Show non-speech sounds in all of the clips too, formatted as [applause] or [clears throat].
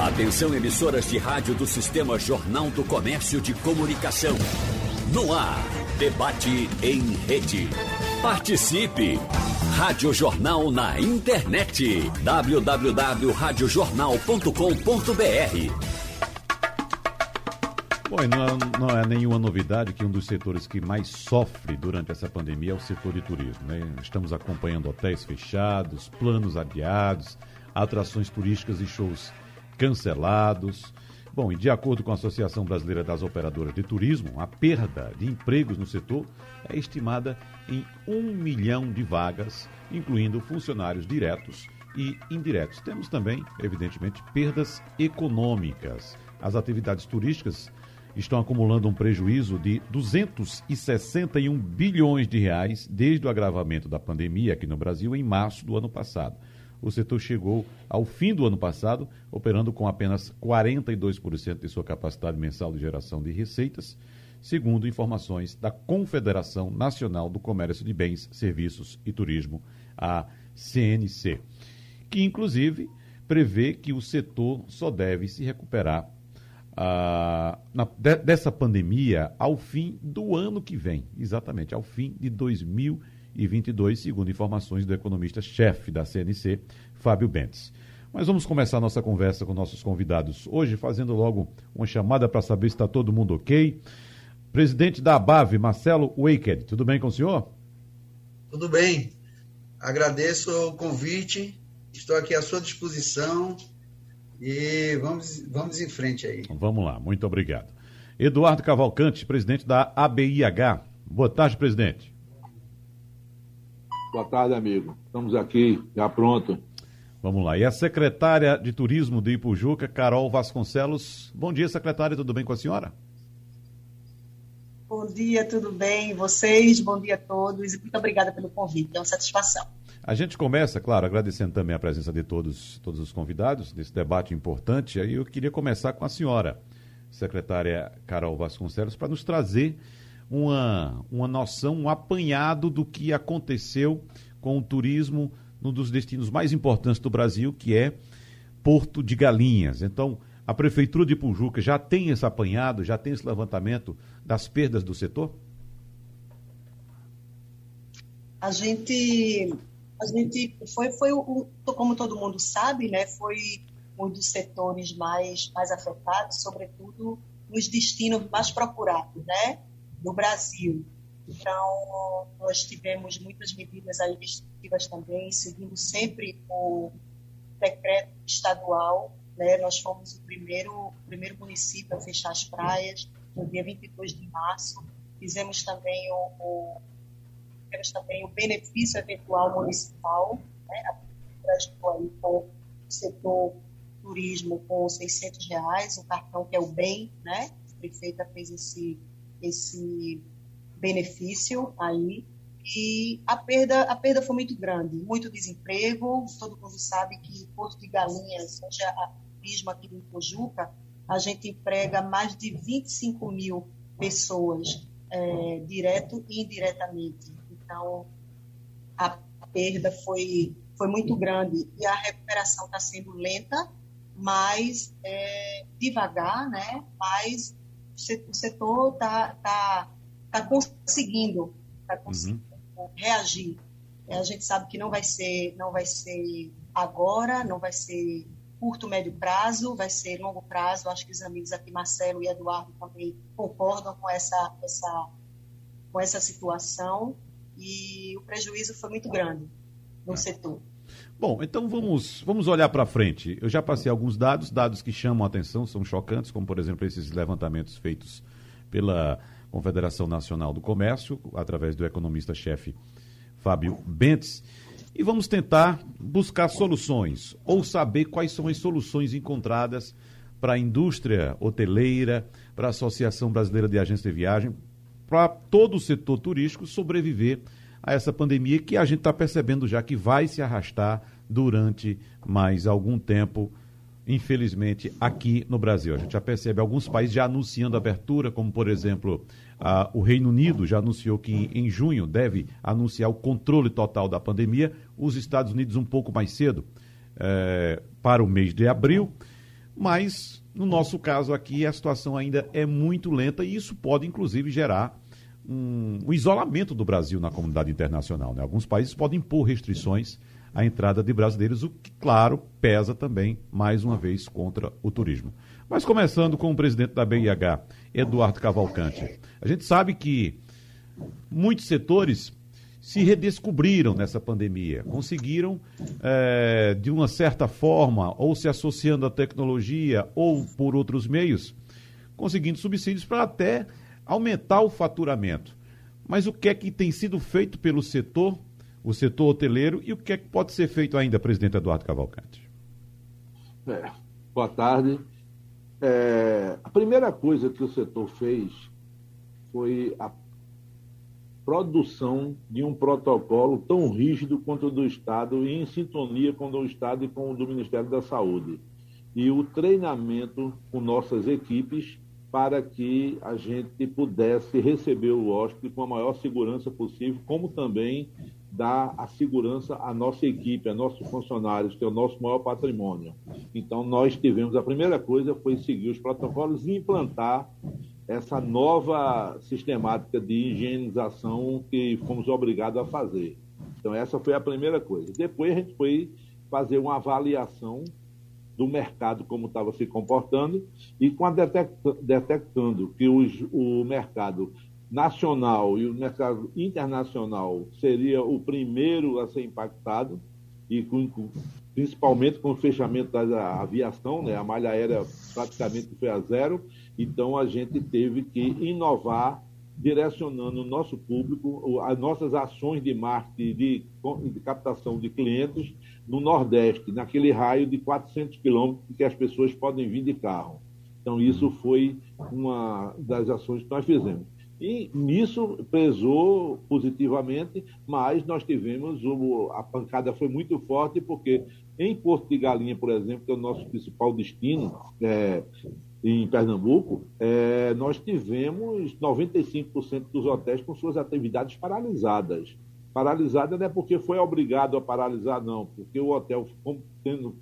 Atenção emissoras de rádio do Sistema Jornal do Comércio de Comunicação. No ar, debate em rede. Participe! Rádio Jornal na internet. www.radiojornal.com.br Bom, não não é, nenhuma novidade que um dos setores que mais sofre durante essa pandemia é o setor de turismo. Né? Estamos acompanhando hotéis fechados, planos adiados, atrações turísticas e shows cancelados. Bom, e de acordo com a Associação Brasileira das Operadoras de Turismo, a perda de empregos no setor é estimada em um milhão de vagas, incluindo funcionários diretos e indiretos. Temos também, evidentemente, perdas econômicas. As atividades turísticas estão acumulando um prejuízo de 261 bilhões de reais desde o agravamento da pandemia aqui no Brasil em março do ano passado. O setor chegou ao fim do ano passado operando com apenas 42% de sua capacidade mensal de geração de receitas, segundo informações da Confederação Nacional do Comércio de Bens, Serviços e Turismo, a CNC, que inclusive prevê que o setor só deve se recuperar ah, na, de, dessa pandemia ao fim do ano que vem, exatamente, ao fim de 2022, segundo informações do economista-chefe da CNC, Fábio Bentes. Mas vamos começar nossa conversa com nossos convidados hoje, fazendo logo uma chamada para saber se está todo mundo ok. Presidente da ABAV, Marcelo Waked, tudo bem com o senhor? Tudo bem. Agradeço o convite, estou aqui à sua disposição e vamos, vamos em frente aí. Vamos lá, muito obrigado. Eduardo Cavalcante, presidente da ABIH. Boa tarde, presidente. Boa tarde, amigo. Estamos aqui, já pronto. Vamos lá. E a secretária de Turismo de Ipujuca, Carol Vasconcelos. Bom dia, secretária. Tudo bem com a senhora? Bom dia, tudo bem? Vocês, bom dia a todos. E muito obrigada pelo convite. É uma satisfação. A gente começa, claro, agradecendo também a presença de todos, todos os convidados nesse debate importante. Aí eu queria começar com a senhora, secretária Carol Vasconcelos, para nos trazer uma, uma noção, um apanhado do que aconteceu com o turismo num dos destinos mais importantes do Brasil, que é Porto de Galinhas. Então, a Prefeitura de Pujuca já tem esse apanhado, já tem esse levantamento das perdas do setor? A gente a gente foi, foi como todo mundo sabe, né, foi um dos setores mais, mais afetados, sobretudo nos destinos mais procurados, né, do Brasil. Então, nós tivemos muitas medidas aí restritivas também, seguindo sempre o decreto estadual, né, nós fomos o primeiro, o primeiro município a fechar as praias, no dia 22 de março, fizemos também o, o também o benefício eventual municipal, né? a aí com o setor turismo com 600 reais, o cartão que é o bem, né? A prefeita fez esse, esse benefício aí e a perda, a perda foi muito grande, muito desemprego, todo mundo sabe que Porto de Galinhas, onde a turismo aqui do Pojuca, a gente emprega mais de 25 mil pessoas, é, direto e indiretamente. Então, a perda foi, foi muito grande e a recuperação está sendo lenta, mas é, devagar, né? Mas o setor está tá, tá conseguindo, tá conseguindo uhum. reagir. É, a gente sabe que não vai ser, não vai ser agora, não vai ser curto, médio prazo, vai ser longo prazo. Acho que os amigos aqui, Marcelo e Eduardo, também concordam com essa, essa, com essa situação e o prejuízo foi muito grande no é. setor. Bom, então vamos, vamos olhar para frente. Eu já passei alguns dados, dados que chamam a atenção, são chocantes, como por exemplo esses levantamentos feitos pela Confederação Nacional do Comércio, através do economista-chefe Fábio Bentes. E vamos tentar buscar soluções, ou saber quais são as soluções encontradas para a indústria hoteleira, para a Associação Brasileira de Agências de Viagem, para todo o setor turístico sobreviver a essa pandemia que a gente está percebendo já que vai se arrastar durante mais algum tempo, infelizmente, aqui no Brasil. A gente já percebe alguns países já anunciando abertura, como por exemplo a, o Reino Unido já anunciou que em junho deve anunciar o controle total da pandemia, os Estados Unidos um pouco mais cedo. É, para o mês de abril, mas no nosso caso aqui a situação ainda é muito lenta e isso pode inclusive gerar um, um isolamento do Brasil na comunidade internacional. Né? Alguns países podem impor restrições à entrada de brasileiros, o que, claro, pesa também, mais uma vez, contra o turismo. Mas começando com o presidente da BIH, Eduardo Cavalcante. A gente sabe que muitos setores se redescobriram nessa pandemia, conseguiram, é, de uma certa forma, ou se associando à tecnologia ou por outros meios, conseguindo subsídios para até aumentar o faturamento. Mas o que é que tem sido feito pelo setor, o setor hoteleiro, e o que é que pode ser feito ainda, presidente Eduardo Cavalcante? É, boa tarde. É, a primeira coisa que o setor fez foi a produção de um protocolo tão rígido quanto o do Estado e em sintonia com o do Estado e com o do Ministério da Saúde. E o treinamento com nossas equipes para que a gente pudesse receber o hóspede com a maior segurança possível, como também dar a segurança à nossa equipe, a nossos funcionários, que é o nosso maior patrimônio. Então, nós tivemos, a primeira coisa foi seguir os protocolos e implantar essa nova sistemática de higienização que fomos obrigados a fazer. Então, essa foi a primeira coisa. Depois, a gente foi fazer uma avaliação do mercado, como estava se comportando, e com a detectando que os, o mercado nacional e o mercado internacional seria o primeiro a ser impactado, e com, principalmente com o fechamento da aviação, né? a malha aérea praticamente foi a zero, então a gente teve que inovar direcionando o nosso público, as nossas ações de marketing, de, de captação de clientes no Nordeste, naquele raio de 400 quilômetros que as pessoas podem vir de carro. Então, isso foi uma das ações que nós fizemos. E nisso pesou positivamente, mas nós tivemos, o, a pancada foi muito forte, porque em Porto de Galinha, por exemplo, que é o nosso principal destino, é, em Pernambuco, é, nós tivemos 95% dos hotéis com suas atividades paralisadas. Paralisada não é porque foi obrigado a paralisar, não, porque o hotel, como, tendo,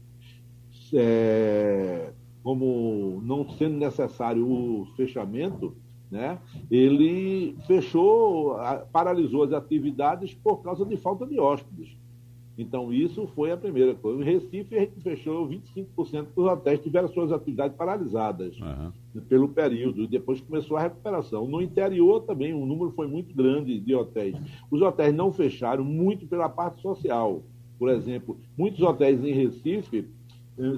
é, como não sendo necessário o fechamento, né, ele fechou, paralisou as atividades por causa de falta de hóspedes. Então, isso foi a primeira coisa. Em Recife, a gente fechou 25% dos hotéis, tiveram suas atividades paralisadas uhum. pelo período, e depois começou a recuperação. No interior também, o número foi muito grande de hotéis. Os hotéis não fecharam muito pela parte social. Por exemplo, muitos hotéis em Recife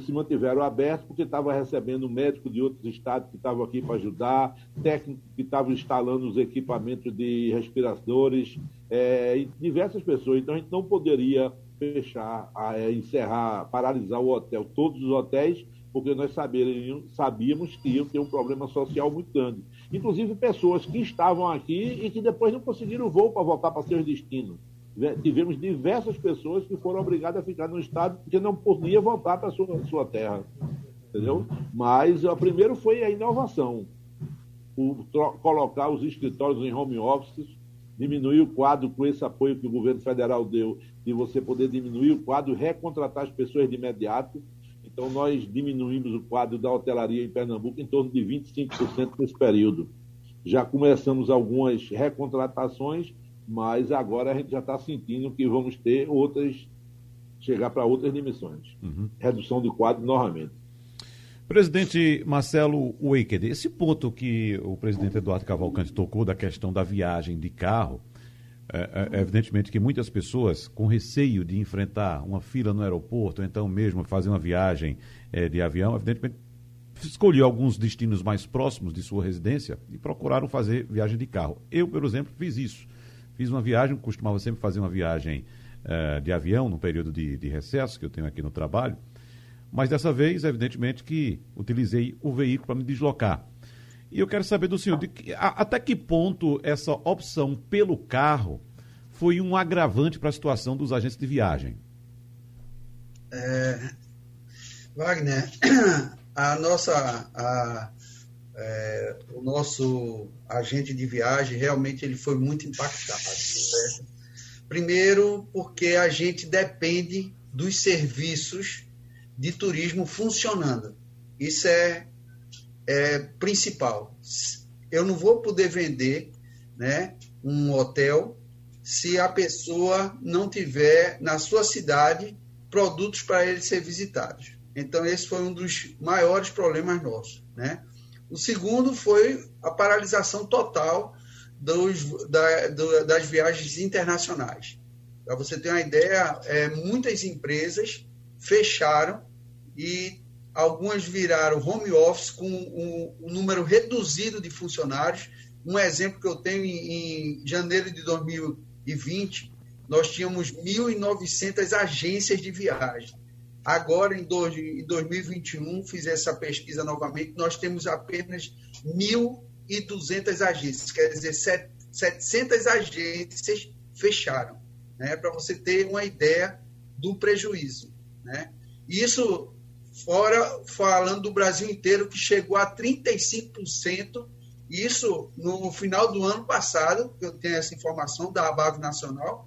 se mantiveram abertos porque estavam recebendo médico de outros estados que estavam aqui para ajudar, técnicos que estavam instalando os equipamentos de respiradores, é, diversas pessoas. Então, a gente não poderia fechar, é, encerrar, paralisar o hotel, todos os hotéis, porque nós sabíamos, sabíamos que iam ter um problema social muito grande. Inclusive pessoas que estavam aqui e que depois não conseguiram voo para voltar para seus destinos. Tivemos diversas pessoas que foram obrigadas a ficar no estado porque não podia voltar para a sua, sua terra. Entendeu? Mas o primeiro foi a inovação. O, colocar os escritórios em home office, diminuir o quadro com esse apoio que o governo federal deu, de você poder diminuir o quadro, recontratar as pessoas de imediato. Então, nós diminuímos o quadro da hotelaria em Pernambuco em torno de 25% nesse período. Já começamos algumas recontratações, mas agora a gente já está sentindo que vamos ter outras, chegar para outras dimensões. Uhum. Redução do quadro novamente. Presidente Marcelo Weicked, esse ponto que o presidente Eduardo Cavalcante tocou da questão da viagem de carro, é, é, evidentemente que muitas pessoas, com receio de enfrentar uma fila no aeroporto, ou então mesmo fazer uma viagem é, de avião, evidentemente escolheu alguns destinos mais próximos de sua residência e procuraram fazer viagem de carro. Eu, por exemplo, fiz isso. Fiz uma viagem, costumava sempre fazer uma viagem é, de avião no período de, de recesso que eu tenho aqui no trabalho. Mas dessa vez, evidentemente, que utilizei o veículo para me deslocar. E eu quero saber do senhor, que, a, até que ponto essa opção pelo carro foi um agravante para a situação dos agentes de viagem? É, Wagner, [clears throat] a nossa, a, é, o nosso agente de viagem realmente ele foi muito impactado. Primeiro, porque a gente depende dos serviços de turismo funcionando. Isso é, é principal. Eu não vou poder vender né, um hotel se a pessoa não tiver na sua cidade produtos para ele ser visitados. Então, esse foi um dos maiores problemas nossos. Né? O segundo foi a paralisação total dos, da, do, das viagens internacionais. Para você ter uma ideia, é, muitas empresas fecharam e algumas viraram home office com um, um número reduzido de funcionários. Um exemplo que eu tenho em, em janeiro de 2020, nós tínhamos 1.900 agências de viagem. Agora, em, dois, em 2021, fiz essa pesquisa novamente, nós temos apenas 1.200 agências, quer dizer, 700 agências fecharam, né, para você ter uma ideia do prejuízo. Né? Isso fora falando do Brasil inteiro, que chegou a 35%, isso no final do ano passado, eu tenho essa informação da ABAV Nacional,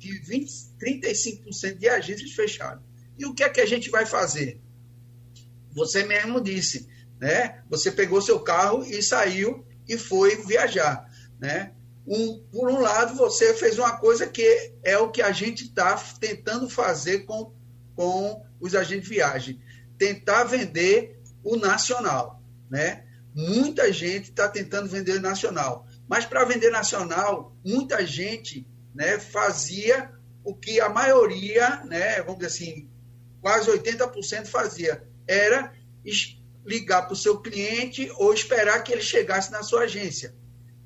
que 20, 35% de agências fecharam. E o que é que a gente vai fazer? Você mesmo disse, né? Você pegou seu carro e saiu e foi viajar, né? Um, por um lado, você fez uma coisa que é o que a gente está tentando fazer com, com os agentes de viagem, tentar vender o nacional, né? Muita gente está tentando vender o nacional, mas para vender nacional, muita gente, né, fazia o que a maioria, né, vamos dizer assim, quase 80% fazia, era ligar para o seu cliente ou esperar que ele chegasse na sua agência.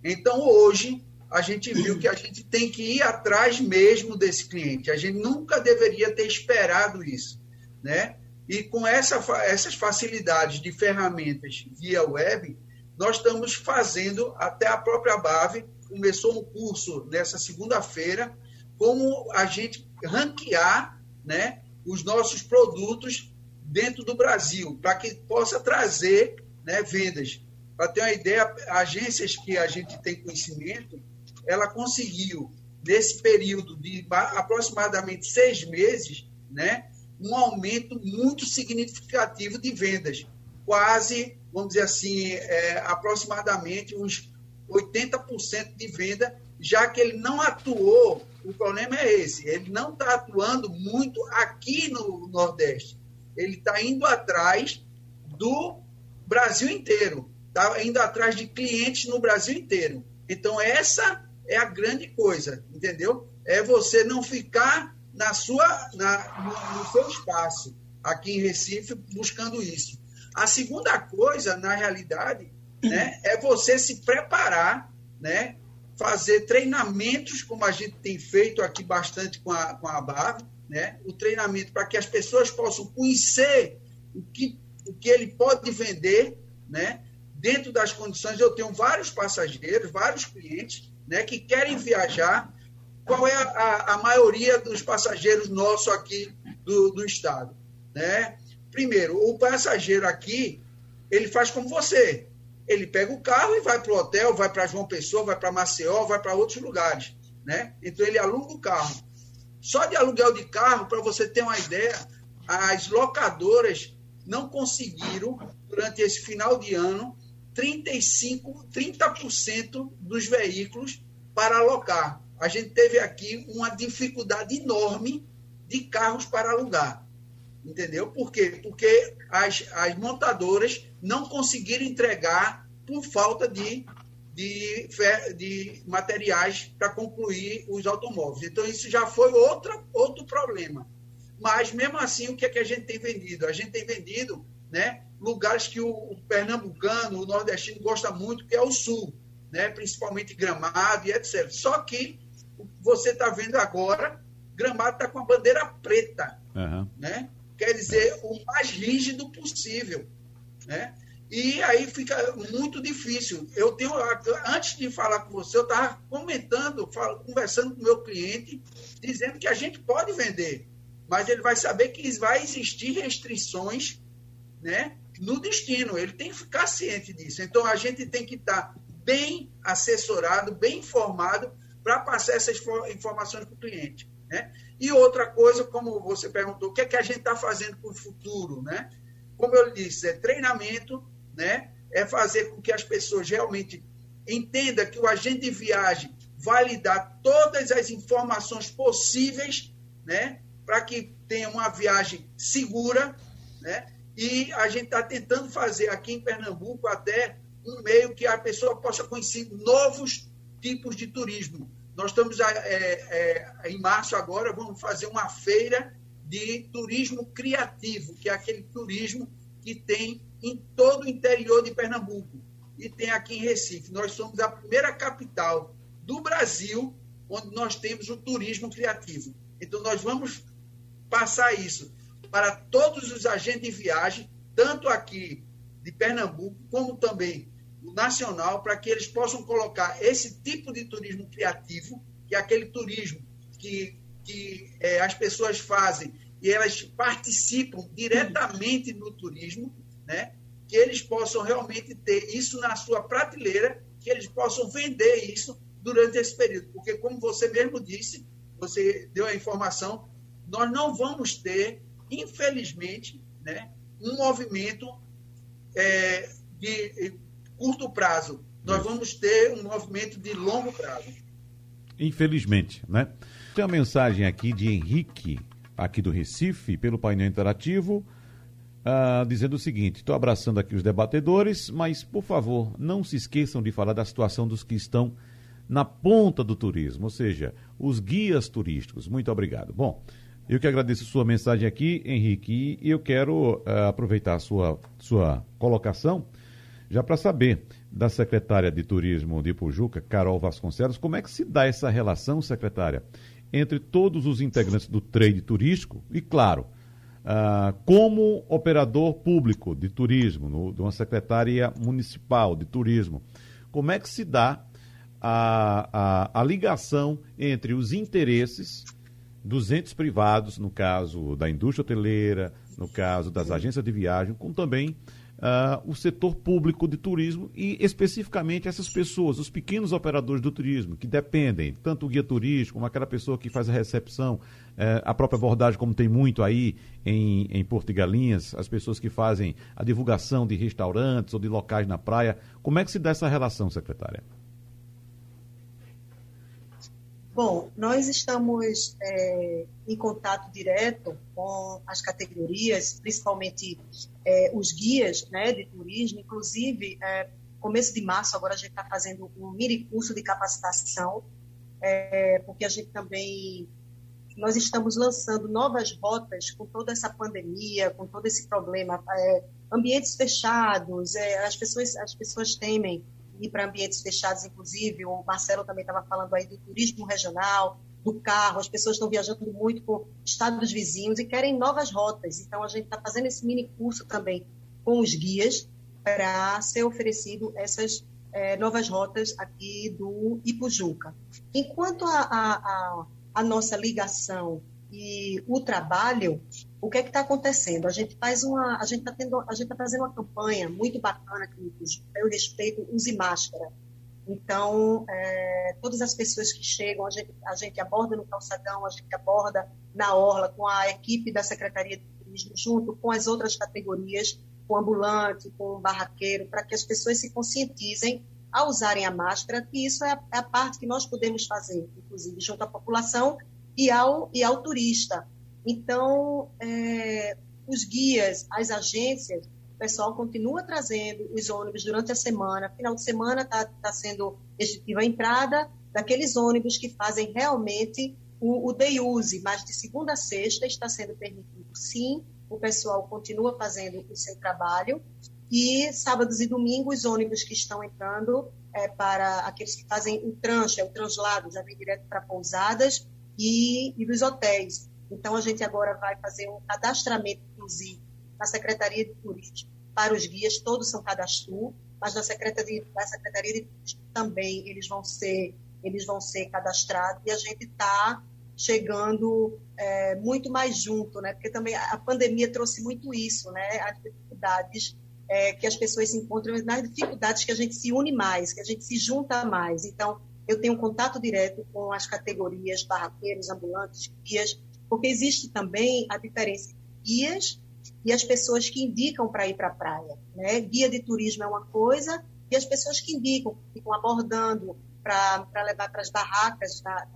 Então, hoje, a gente viu que a gente tem que ir atrás mesmo desse cliente. A gente nunca deveria ter esperado isso. Né? E com essa, essas facilidades de ferramentas via web, nós estamos fazendo, até a própria BAVE começou um curso nessa segunda-feira, como a gente ranquear né, os nossos produtos dentro do Brasil, para que possa trazer né, vendas. Para ter uma ideia, agências que a gente tem conhecimento, ela conseguiu, nesse período de aproximadamente seis meses, né, um aumento muito significativo de vendas. Quase, vamos dizer assim, é, aproximadamente uns 80% de venda, já que ele não atuou o problema é esse: ele não está atuando muito aqui no Nordeste. Ele está indo atrás do Brasil inteiro, está indo atrás de clientes no Brasil inteiro. Então, essa é a grande coisa, entendeu? É você não ficar na sua, na, no, no seu espaço, aqui em Recife, buscando isso. A segunda coisa, na realidade, né, é você se preparar né, fazer treinamentos, como a gente tem feito aqui bastante com a, com a BAV, né? o treinamento para que as pessoas possam conhecer o que, o que ele pode vender, né? dentro das condições. Eu tenho vários passageiros, vários clientes né? que querem viajar. Qual é a, a maioria dos passageiros nossos aqui do, do estado? Né? Primeiro, o passageiro aqui, ele faz como você ele pega o carro e vai para o hotel, vai para João Pessoa, vai para Maceió, vai para outros lugares. Né? Então ele aluga o carro. Só de aluguel de carro, para você ter uma ideia, as locadoras não conseguiram, durante esse final de ano, 35, 30% dos veículos para alocar. A gente teve aqui uma dificuldade enorme de carros para alugar. Entendeu? Por quê? Porque as, as montadoras não conseguiram entregar por falta de, de, de materiais para concluir os automóveis. Então, isso já foi outra, outro problema. Mas, mesmo assim, o que, é que a gente tem vendido? A gente tem vendido né, lugares que o, o pernambucano, o nordestino gosta muito, que é o sul, né, principalmente Gramado e etc. Só que você está vendo agora, Gramado está com a bandeira preta. Uhum. Né? quer dizer, o mais rígido possível. Né? E aí fica muito difícil. Eu tenho, antes de falar com você, eu estava comentando, conversando com meu cliente, dizendo que a gente pode vender, mas ele vai saber que vai existir restrições né, no destino. Ele tem que ficar ciente disso. Então a gente tem que estar bem assessorado, bem informado para passar essas informações para o cliente. Né? E outra coisa, como você perguntou, o que é que a gente está fazendo para o futuro? Né? Como eu disse, é treinamento, né? é fazer com que as pessoas realmente entendam que o agente de viagem vai lhe dar todas as informações possíveis né? para que tenha uma viagem segura. Né? E a gente está tentando fazer aqui em Pernambuco até um meio que a pessoa possa conhecer novos tipos de turismo. Nós estamos é, é, em março agora, vamos fazer uma feira de turismo criativo, que é aquele turismo que tem em todo o interior de Pernambuco e tem aqui em Recife. Nós somos a primeira capital do Brasil onde nós temos o turismo criativo. Então, nós vamos passar isso para todos os agentes de viagem, tanto aqui de Pernambuco, como também o nacional, para que eles possam colocar esse tipo de turismo criativo, que é aquele turismo que, que é, as pessoas fazem e elas participam diretamente no turismo, né? que eles possam realmente ter isso na sua prateleira, que eles possam vender isso durante esse período. Porque, como você mesmo disse, você deu a informação, nós não vamos ter, infelizmente, né, um movimento é, de curto prazo. Nós vamos ter um movimento de longo prazo. Infelizmente, né? Tem uma mensagem aqui de Henrique, aqui do Recife, pelo painel interativo, uh, dizendo o seguinte: estou abraçando aqui os debatedores, mas, por favor, não se esqueçam de falar da situação dos que estão na ponta do turismo, ou seja, os guias turísticos. Muito obrigado. Bom, eu que agradeço sua mensagem aqui, Henrique, e eu quero uh, aproveitar a sua, sua colocação já para saber da secretária de Turismo de Pujuca, Carol Vasconcelos, como é que se dá essa relação, secretária, entre todos os integrantes do trade turístico e, claro, uh, como operador público de turismo, no, de uma secretaria municipal de turismo, como é que se dá a, a, a ligação entre os interesses dos entes privados, no caso da indústria hoteleira, no caso das agências de viagem, com também uh, o setor público de turismo e especificamente essas pessoas, os pequenos operadores do turismo, que dependem, tanto o guia turístico, como aquela pessoa que faz a recepção, uh, a própria abordagem, como tem muito aí em, em Porto e Galinhas, as pessoas que fazem a divulgação de restaurantes ou de locais na praia. Como é que se dá essa relação, secretária? Bom, nós estamos é, em contato direto com as categorias, principalmente é, os guias né, de turismo. Inclusive, é, começo de março, agora a gente está fazendo um mini curso de capacitação, é, porque a gente também nós estamos lançando novas rotas com toda essa pandemia, com todo esse problema, é, ambientes fechados, é, as pessoas as pessoas temem ir para ambientes fechados, inclusive. O Marcelo também estava falando aí do turismo regional, do carro. As pessoas estão viajando muito por estados vizinhos e querem novas rotas. Então, a gente está fazendo esse mini curso também com os guias para ser oferecido essas é, novas rotas aqui do Ipujuca. Enquanto a, a, a, a nossa ligação e o trabalho, o que é que está acontecendo? A gente faz uma, a gente está tendo, a gente está fazendo uma campanha muito bacana aqui no respeito use máscara. Então, é, todas as pessoas que chegam, a gente, a gente aborda no calçadão, a gente aborda na orla com a equipe da Secretaria de Turismo, junto com as outras categorias, com ambulante, com barraqueiro, para que as pessoas se conscientizem a usarem a máscara, e isso é a, é a parte que nós podemos fazer, inclusive, junto à população e ao, e ao turista. Então, é, os guias, as agências, o pessoal continua trazendo os ônibus durante a semana. Final de semana está tá sendo restritiva a entrada daqueles ônibus que fazem realmente o, o day use, mas de segunda a sexta está sendo permitido sim. O pessoal continua fazendo o seu trabalho. E sábados e domingos, os ônibus que estão entrando é, para aqueles que fazem o tranche, é o translado, já vem direto para pousadas e, e dos hotéis. Então, a gente agora vai fazer um cadastramento, inclusive, na Secretaria de Turismo para os guias, todos são cadastro, mas na Secretaria, na Secretaria de Turismo também eles vão ser, eles vão ser cadastrados e a gente está chegando é, muito mais junto, né? Porque também a pandemia trouxe muito isso, né? As dificuldades é, que as pessoas se encontram, nas dificuldades que a gente se une mais, que a gente se junta mais. Então, eu tenho contato direto com as categorias barraqueiros, ambulantes, guias, porque existe também a diferença entre guias e as pessoas que indicam para ir para a praia. Né? Guia de turismo é uma coisa e as pessoas que indicam, que ficam abordando para levar para as barracas, para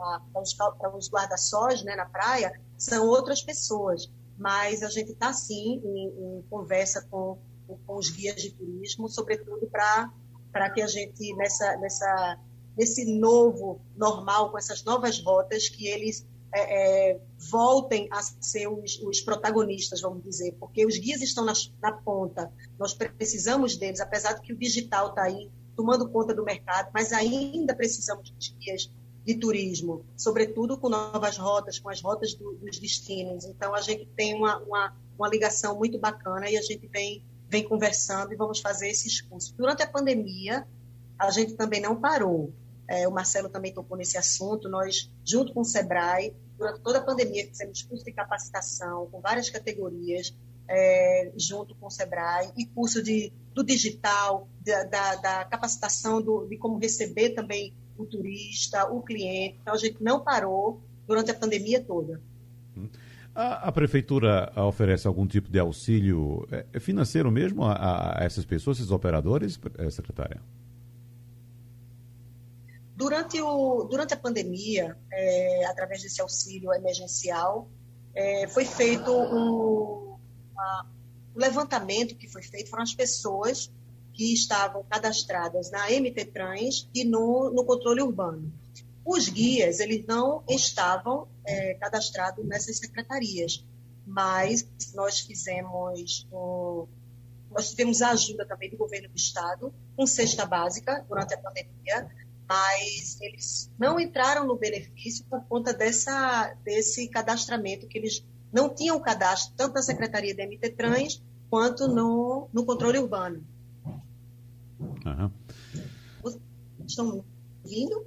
os, guarda-sóis né, na praia, são outras pessoas. Mas a gente está, sim, em, em conversa com, com, os guias de turismo, sobretudo para que a gente, nessa, nessa, nesse novo normal, com essas novas rotas, que eles é, é, voltem a ser os, os, protagonistas, vamos dizer, porque os guias estão na, na, ponta, nós precisamos deles, apesar de que o digital está aí tomando conta do mercado, mas ainda precisamos dos guias de turismo, sobretudo com novas rotas, com as rotas do, dos destinos. Então, a gente tem uma, uma, uma ligação muito bacana e a gente vem, vem conversando e vamos fazer esses cursos. Durante a pandemia, a gente também não parou. É, o Marcelo também tocou nesse assunto. Nós, junto com o SEBRAE, durante toda a pandemia, fizemos curso de capacitação com várias categorias, é, junto com o SEBRAE, e curso de, do digital, da, da, da capacitação do, de como receber também o turista, o cliente. Então, a gente não parou durante a pandemia toda. A, a prefeitura oferece algum tipo de auxílio é, financeiro mesmo a, a essas pessoas, esses operadores, secretária? Durante, o, durante a pandemia, é, através desse auxílio emergencial, é, foi feito um, um levantamento que foi feito foram as pessoas que estavam cadastradas na MT Trans e no, no controle urbano. Os guias, eles não estavam é, cadastrados nessas secretarias, mas nós fizemos nós tivemos a ajuda também do governo do estado com cesta básica durante a pandemia mas eles não entraram no benefício por conta dessa, desse cadastramento, que eles não tinham cadastro tanto na Secretaria da MT Trans quanto no, no controle urbano. Uhum. Estão ouvindo?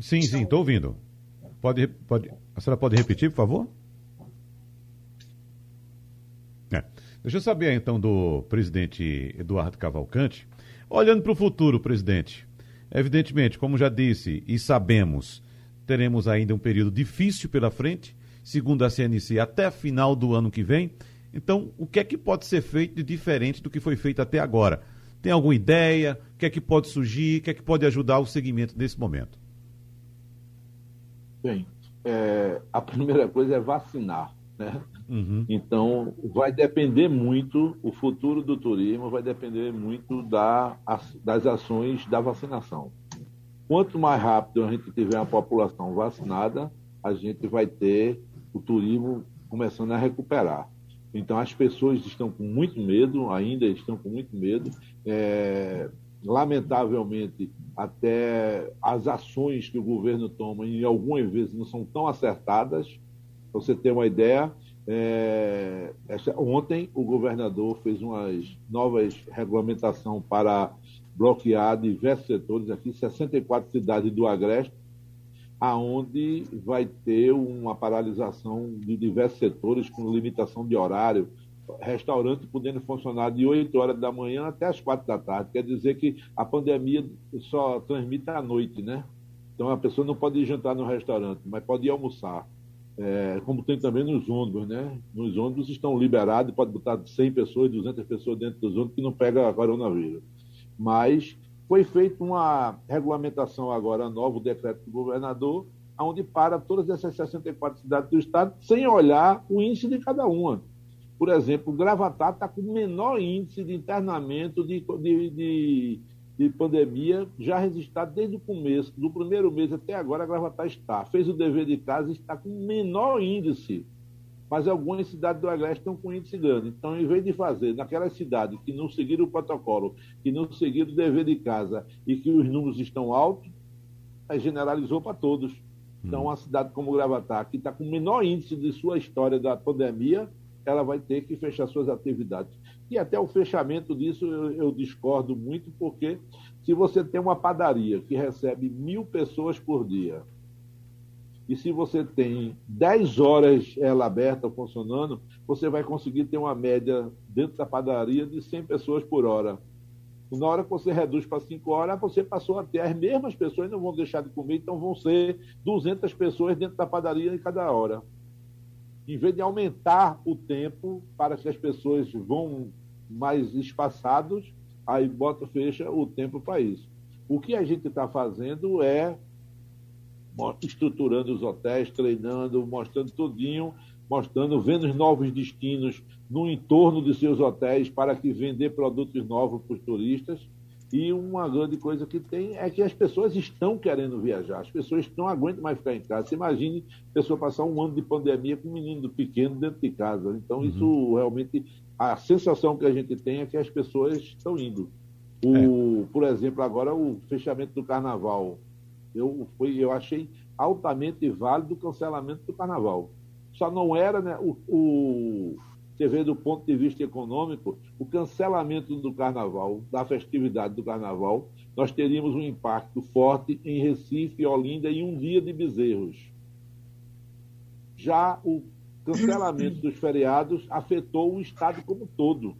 Sim, Estão... sim, estou ouvindo. Pode, pode, a senhora pode repetir, por favor? É. Deixa eu saber então do presidente Eduardo Cavalcante. Olhando para o futuro, presidente, Evidentemente, como já disse e sabemos, teremos ainda um período difícil pela frente, segundo a CNC, até final do ano que vem. Então, o que é que pode ser feito de diferente do que foi feito até agora? Tem alguma ideia? O que é que pode surgir? O que é que pode ajudar o segmento nesse momento? Bem, é, a primeira coisa é vacinar. Né? Uhum. Então, vai depender muito, o futuro do turismo vai depender muito da, das ações da vacinação. Quanto mais rápido a gente tiver a população vacinada, a gente vai ter o turismo começando a recuperar. Então, as pessoas estão com muito medo, ainda estão com muito medo. É, lamentavelmente, até as ações que o governo toma, em algumas vezes, não são tão acertadas. Para você ter uma ideia, é, essa, ontem o governador fez umas novas regulamentação para bloquear diversos setores aqui, 64 cidades do Agreste, aonde vai ter uma paralisação de diversos setores com limitação de horário, restaurante podendo funcionar de 8 horas da manhã até as 4 da tarde. Quer dizer que a pandemia só transmite à noite, né? Então a pessoa não pode jantar no restaurante, mas pode almoçar é, como tem também nos ônibus, né? Nos ônibus estão liberados, pode botar 100 pessoas, 200 pessoas dentro dos ônibus que não pega coronavírus. Mas foi feita uma regulamentação agora nova, o decreto do governador, onde para todas essas 64 cidades do estado, sem olhar o índice de cada uma. Por exemplo, Gravatar está com o menor índice de internamento de, de, de de pandemia já registrado desde o começo, do primeiro mês até agora, a Gravatar está. Fez o dever de casa e está com menor índice. Mas algumas cidades do Agreste estão com índice grande. Então, em vez de fazer naquelas cidades que não seguiram o protocolo, que não seguiram o dever de casa e que os números estão altos, generalizou para todos. Então, uma cidade como Gravatar, que está com o menor índice de sua história da pandemia, ela vai ter que fechar suas atividades. E até o fechamento disso eu, eu, discordo muito, porque se você tem uma padaria que recebe mil pessoas por dia, e se você tem 10 horas ela aberta funcionando, você vai conseguir ter uma média dentro da padaria de 100 pessoas por hora. Na hora que você reduz para 5 horas, você passou a ter as mesmas pessoas não vão deixar de comer, então vão ser 200 pessoas dentro da padaria em cada hora. Em vez de aumentar o tempo para que as pessoas vão mais espaçados, aí bota, fecha o tempo para isso. O que a gente está fazendo é estruturando os hotéis, treinando, mostrando tudinho, mostrando, vendo os novos destinos no entorno de seus hotéis para que vender produtos novos para os turistas. E uma grande coisa que tem é que as pessoas estão querendo viajar, as pessoas não aguentam mais ficar em casa. Você imagine a pessoa passar um ano de pandemia com um menino pequeno dentro de casa. Então, uhum. isso realmente, a sensação que a gente tem é que as pessoas estão indo. O, é. Por exemplo, agora o fechamento do carnaval. Eu, foi, eu achei altamente válido o cancelamento do carnaval. Só não era né, o, o você vê do ponto de vista econômico, o cancelamento do carnaval, da festividade do carnaval, nós teríamos um impacto forte em Recife, Olinda e um dia de bezerros. Já o cancelamento dos feriados afetou o estado como todo.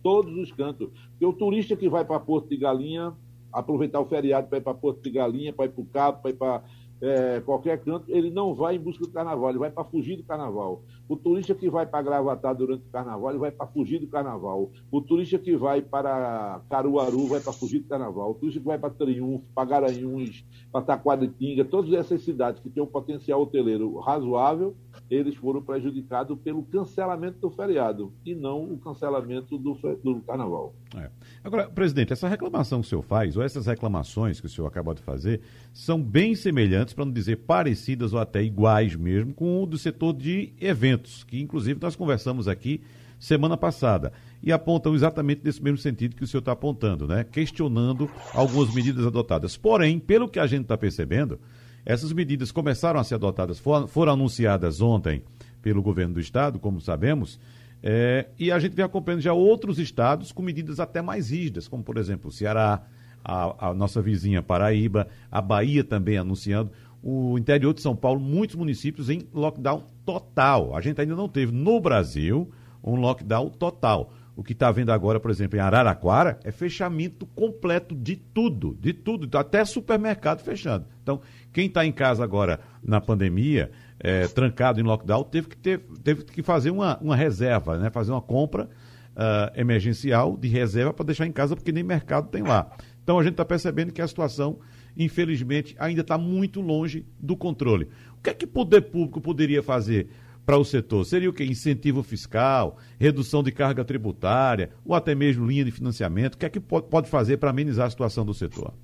Todos os cantos. Porque o turista que vai para Porto de Galinha, aproveitar o feriado para ir para Porto de Galinha, para ir para o Cabo, para ir para é, qualquer canto, ele não vai em busca do carnaval, ele vai para fugir do carnaval. O turista que vai para Gravatar durante o carnaval, ele vai para fugir do carnaval. O turista que vai para Caruaru vai para fugir do carnaval. O turista que vai para Triunfo, para Garanhuns, para Taquaritinga, todas essas cidades que têm um potencial hoteleiro razoável, eles foram prejudicados pelo cancelamento do feriado e não o cancelamento do, do carnaval. É. Agora, presidente, essa reclamação que o senhor faz, ou essas reclamações que o senhor acabou de fazer, são bem semelhantes, para não dizer parecidas ou até iguais mesmo, com o do setor de eventos, que inclusive nós conversamos aqui semana passada, e apontam exatamente nesse mesmo sentido que o senhor está apontando, né? questionando algumas medidas adotadas. Porém, pelo que a gente está percebendo, essas medidas começaram a ser adotadas, foram, foram anunciadas ontem pelo governo do estado, como sabemos, é, e a gente vem acompanhando já outros estados com medidas até mais rígidas, como por exemplo o Ceará, a, a, nossa vizinha Paraíba, a Bahia também anunciando, o interior de São Paulo, muitos municípios em lockdown total. A gente ainda não teve no Brasil um lockdown total. O que está vendo agora, por exemplo, em Araraquara, é fechamento completo de tudo, de tudo, até supermercado fechando. Então, quem está em casa agora na pandemia, é, trancado em lockdown, teve que, ter, teve que fazer uma, uma reserva, né? fazer uma compra uh, emergencial de reserva para deixar em casa, porque nem mercado tem lá. Então a gente está percebendo que a situação, infelizmente, ainda está muito longe do controle. O que é que o poder público poderia fazer para o setor? Seria o que? Incentivo fiscal, redução de carga tributária, ou até mesmo linha de financiamento? O que é que pode fazer para amenizar a situação do setor?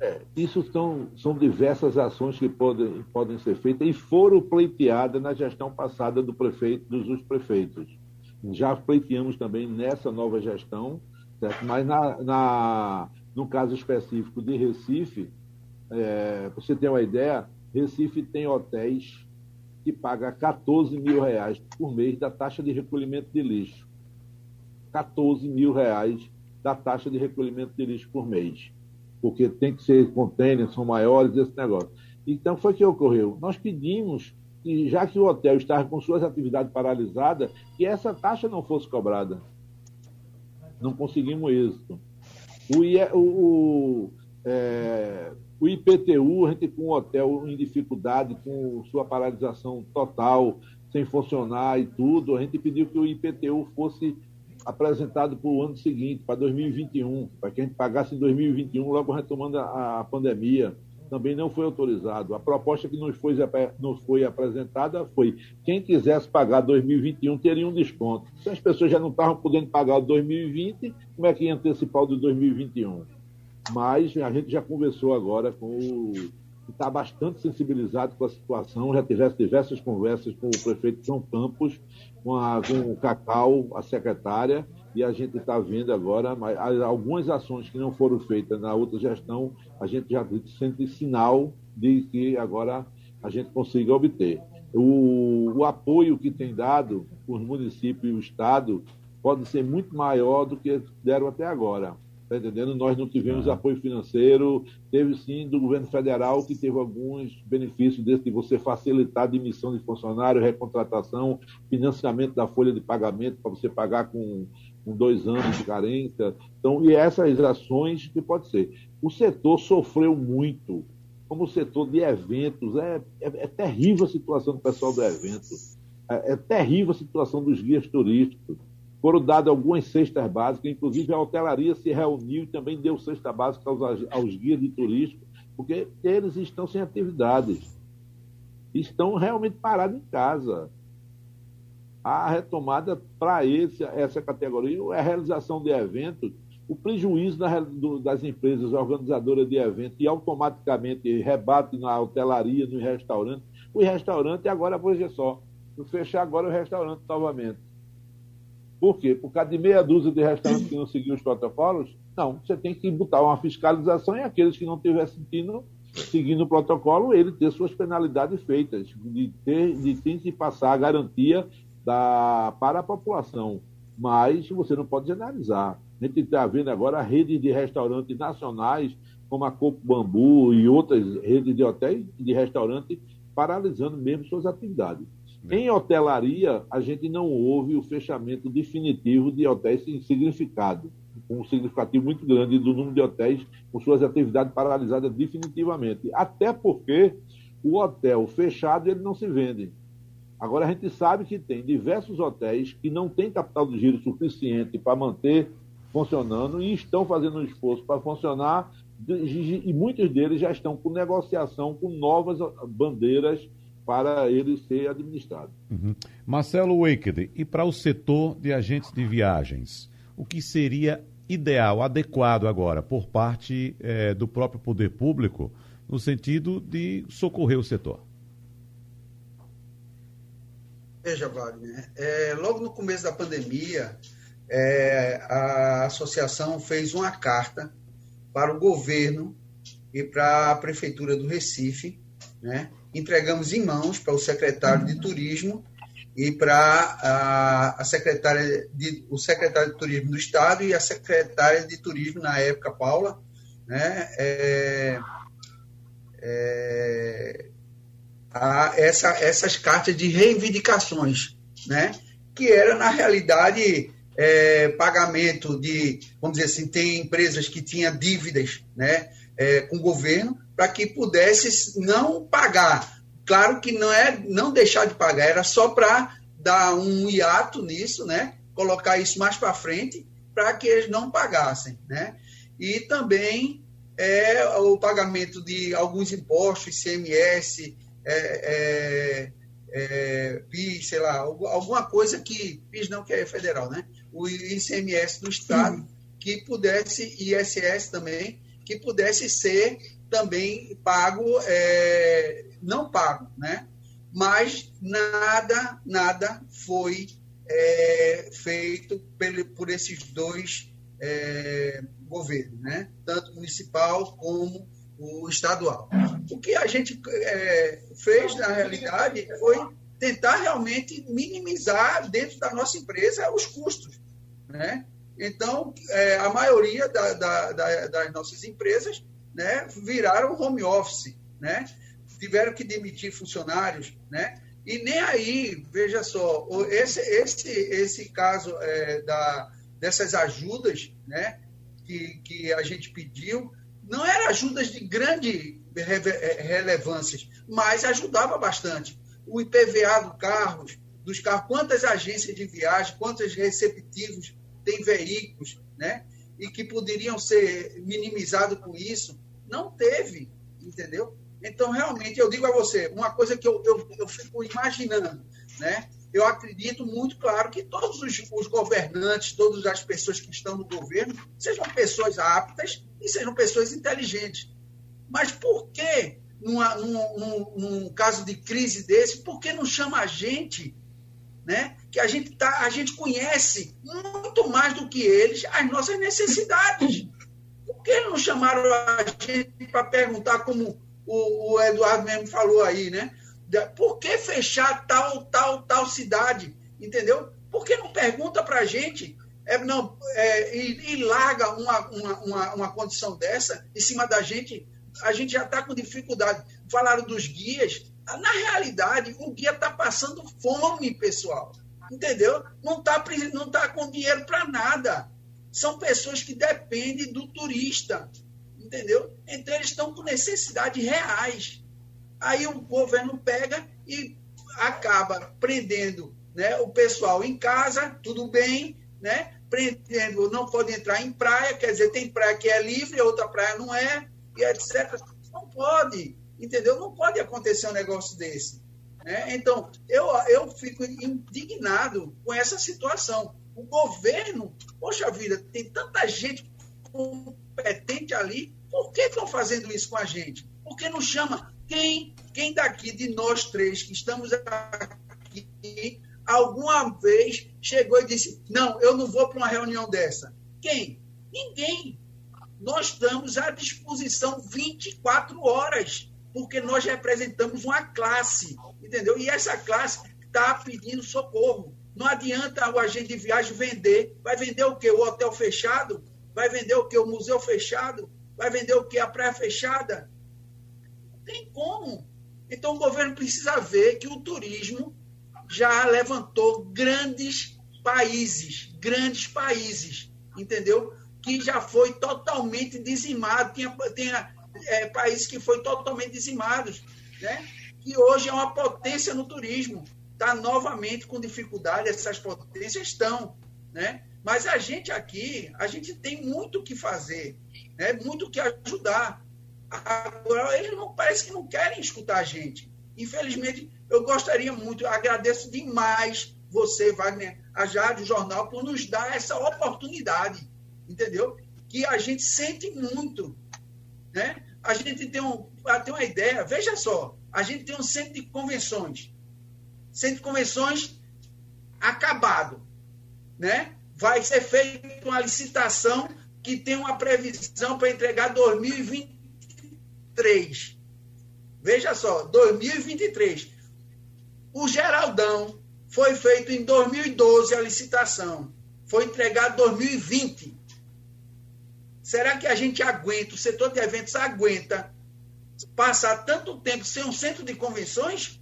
É, isso são, são diversas ações que podem, podem ser feitas e foram pleiteadas na gestão passada do prefeito, dos prefeitos. Já pleiteamos também nessa nova gestão, certo? mas na, na, no caso específico de Recife, é, para você ter uma ideia, Recife tem hotéis que pagam 14 mil reais por mês da taxa de recolhimento de lixo. 14 mil reais da taxa de recolhimento de lixo por mês porque tem que ser containers, são maiores, esse negócio. Então, foi o que ocorreu. Nós pedimos, que, já que o hotel estava com suas atividades paralisadas, que essa taxa não fosse cobrada. Não conseguimos êxito. O, o, o, é, o IPTU, a gente com o hotel em dificuldade, com sua paralisação total, sem funcionar e tudo, a gente pediu que o IPTU fosse apresentado para o ano seguinte, para 2021, para que a gente pagasse em 2021, logo retomando a, a pandemia. Também não foi autorizado. A proposta que nos foi, nos foi apresentada foi: quem quisesse pagar 2021 teria um desconto. Se as pessoas já não estavam podendo pagar o 2020, como é que ia antecipar o de 2021? Mas a gente já conversou agora com o está bastante sensibilizado com a situação, já tivesse diversas conversas com o prefeito São Campos, com, a, com o Cacau, a secretária, e a gente está vendo agora mas, algumas ações que não foram feitas na outra gestão, a gente já sente sinal de que agora a gente consiga obter. O, o apoio que tem dado os municípios e o Estado pode ser muito maior do que deram até agora. Está entendendo? Nós não tivemos apoio financeiro, teve sim do governo federal, que teve alguns benefícios desse de você facilitar a admissão de funcionário, recontratação, financiamento da folha de pagamento para você pagar com com dois anos de carência. Então, e essas ações que pode ser. O setor sofreu muito, como o setor de eventos. É, é, é terrível a situação do pessoal do evento. É, é, terrível a situação dos guias turísticos. Foram dadas algumas cestas básicas, inclusive a hotelaria se reuniu e também deu cesta básica aos, aos guias de turismo, porque eles estão sem atividades. Estão realmente parados em casa a retomada para essa categoria é a realização de eventos, o prejuízo da, do, das empresas organizadoras de eventos e automaticamente rebate na hotelaria, no restaurante. O restaurante agora, veja só, vou fechar agora o restaurante novamente. Por quê? Por causa de meia dúzia de restaurantes que não seguiam os protocolos? Não, você tem que botar uma fiscalização e aqueles que não estiverem sentindo, seguindo o protocolo, ele ter suas penalidades feitas, de ter, de ter que passar a garantia da, para a população, mas você não pode generalizar. A gente está vendo agora a rede de restaurantes nacionais, como a Coco Bambu e outras redes de hotéis e de restaurantes, paralisando mesmo suas atividades. Em hotelaria, a gente não houve o fechamento definitivo de hotéis sem significado, com um significativo muito grande do número de hotéis com suas atividades paralisadas definitivamente. Até porque o hotel fechado ele não se vende. Agora, a gente sabe que tem diversos hotéis que não têm capital de giro suficiente para manter funcionando e estão fazendo um esforço para funcionar, e muitos deles já estão com negociação com novas bandeiras para ele ser administrado. Uhum. Marcelo Waked, e para o setor de agentes de viagens, o que seria ideal, adequado agora, por parte eh, do próprio poder público, no sentido de socorrer o setor? Veja, Wagner, é, logo no começo da pandemia, é, a associação fez uma carta para o governo e para a Prefeitura do Recife, né? Entregamos em mãos para o secretário de Turismo e para a, a secretária de, o secretário de Turismo do Estado e a secretária de Turismo, na época, Paula, né? É, é, a essa, essas cartas de reivindicações, né? que era, na realidade, é, pagamento de, vamos dizer assim, tem empresas que tinham dívidas né, é, com o governo para que pudesse não pagar. Claro que não é não deixar de pagar, era só para dar um hiato nisso, né? colocar isso mais para frente para que eles não pagassem. Né? E também é, o pagamento de alguns impostos, ICMS, é, é, é, PIS, sei lá, alguma coisa que, PIS não que é federal, né? O ICMS do Estado, que pudesse, ISS também, que pudesse ser também pago, é, não pago, né? Mas nada, nada foi é, feito por, por esses dois é, governos, né? Tanto municipal como o estadual. O que a gente é, fez, na realidade, foi tentar realmente minimizar dentro da nossa empresa os custos. Né? Então, é, a maioria da, da, da, das nossas empresas né, viraram home office, né? tiveram que demitir funcionários, né? e nem aí, veja só, esse, esse, esse caso é, da, dessas ajudas né, que, que a gente pediu, não eram ajudas de grande eh, relevância, mas ajudava bastante. O IPVA do carros, dos carros, quantas agências de viagem, quantos receptivos tem veículos, né? E que poderiam ser minimizados com isso, não teve, entendeu? Então, realmente, eu digo a você, uma coisa que eu, eu, eu fico imaginando, né? eu acredito muito claro que todos os, os, governantes, todas as pessoas que estão no governo, sejam pessoas aptas e sejam pessoas inteligentes. Mas por que, numa, num, num, num, caso de crise desse, por que não chama a gente? Né? Que a gente, tá, a gente conhece muito mais do que eles as nossas necessidades. Por que não chamaram a gente para perguntar, como o, o Eduardo mesmo falou aí, né? Por que fechar tal, tal, tal cidade? Entendeu? Por que não pergunta para a gente é, não, é, e, e, larga uma, uma, uma, uma, condição dessa em cima da gente? A gente já está com dificuldade. Falaram dos guias. Na realidade, o guia está passando fome, pessoal. entendeu? Não está não tá com dinheiro para nada. São pessoas que dependem do turista, entendeu? Então eles estão com necessidades reais. Aí o governo pega e acaba prendendo né, o pessoal em casa, tudo bem, né? Prendendo, não pode entrar em praia, quer dizer, tem praia que é livre, outra praia não é, e etc. Não pode, entendeu? Não pode acontecer um negócio desse. Né? Então, eu, eu fico indignado com essa situação. O governo, poxa vida, tem tanta gente competente ali, por que estão fazendo isso com a gente? Por que não chama? Quem, quem daqui de nós três que estamos aqui, alguma vez chegou e disse: Não, eu não vou para uma reunião dessa? Quem? Ninguém. Nós estamos à disposição 24 horas porque nós representamos uma classe, entendeu? E essa classe está pedindo socorro. Não adianta o agente de viagem vender. Vai vender o quê? O hotel fechado? Vai vender o quê? O museu fechado? Vai vender o quê? A praia fechada? Não tem como. Então o governo precisa ver que o turismo já levantou grandes países, grandes países, entendeu? Que já foi totalmente dizimado. Tinha, tinha é, países que foi totalmente dizimados, né? que hoje é uma potência no turismo. Está novamente com dificuldade, essas potências estão. Né? Mas a gente aqui, a gente tem muito que fazer, né? muito o que ajudar. Agora, eles não parece que não querem escutar a gente. Infelizmente, eu gostaria muito, agradeço demais você, Wagner, a Jádio Jornal, por nos dar essa oportunidade, entendeu? Que a gente sente muito né? A gente tem, um, tem uma ideia, veja só, a gente tem um centro de convenções. Centro de convenções acabado. Né? Vai ser feita uma licitação que tem uma previsão para entregar 2023. Veja só, 2023. O Geraldão foi feito em 2012 a licitação. Foi entregado em 2020. Será que a gente aguenta, o setor de eventos aguenta passar tanto tempo sem um centro de convenções?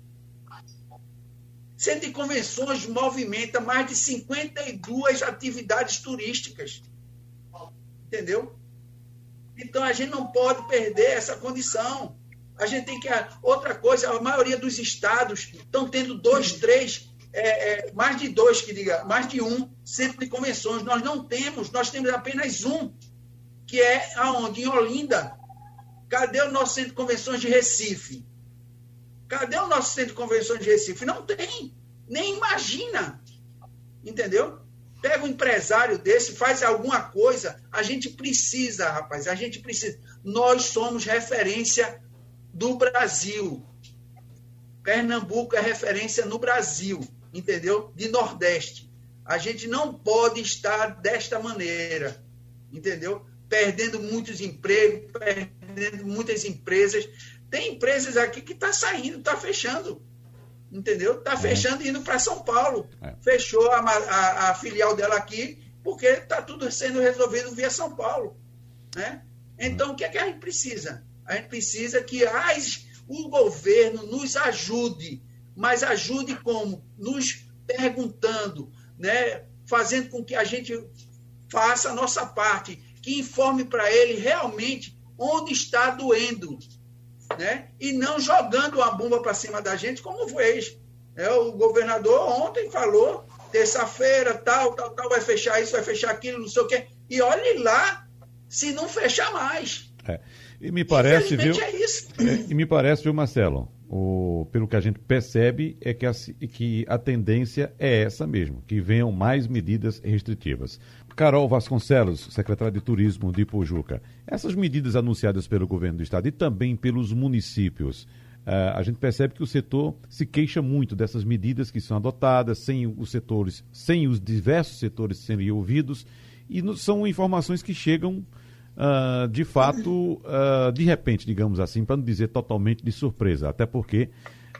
Centro de convenções movimenta mais de 52 atividades turísticas. Entendeu? Então a gente não pode perder essa condição. A gente tem que. Outra coisa, a maioria dos estados estão tendo dois, três, é, é, mais de dois, que diga, mais de um centro de convenções. Nós não temos, nós temos apenas um que é aonde? Em Olinda. Cadê o nosso centro de convenções de Recife? Cadê o nosso centro de convenções de Recife? Não tem. Nem imagina. Entendeu? Pega um empresário desse, faz alguma coisa. A gente precisa, rapaz. A gente precisa. Nós somos referência do Brasil. Pernambuco é referência no Brasil, entendeu? De Nordeste. A gente não pode estar desta maneira, entendeu? perdendo muitos empregos, perdendo muitas empresas. Tem empresas aqui que está saindo, está fechando. Entendeu? Está é. fechando e indo para São Paulo. É. Fechou a, a, a, filial dela aqui, porque está tudo sendo resolvido via São Paulo. Né? Então, o que, é que a gente precisa? A gente precisa que as, o governo nos ajude, mas ajude como? Nos perguntando, né? fazendo com que a gente faça a nossa parte que informe para ele realmente onde está doendo, né? E não jogando uma bomba para cima da gente, como fez. É, o governador ontem falou, terça-feira, tal, tal, tal, vai fechar isso, vai fechar aquilo, não sei o quê. E olhe lá, se não fechar mais. É. E me parece, viu? É isso. E me parece, viu, Marcelo? O, pelo que a gente percebe, é que a, que a tendência é essa mesmo, que venham mais medidas restritivas. Carol Vasconcelos, secretária de Turismo de Pojuca, essas medidas anunciadas pelo governo do estado e também pelos municípios, uh, a gente percebe que o setor se queixa muito dessas medidas que são adotadas, sem os setores, sem os diversos setores serem ouvidos, e no, são informações que chegam uh, de fato, uh, de repente, digamos assim, para não dizer totalmente de surpresa, até porque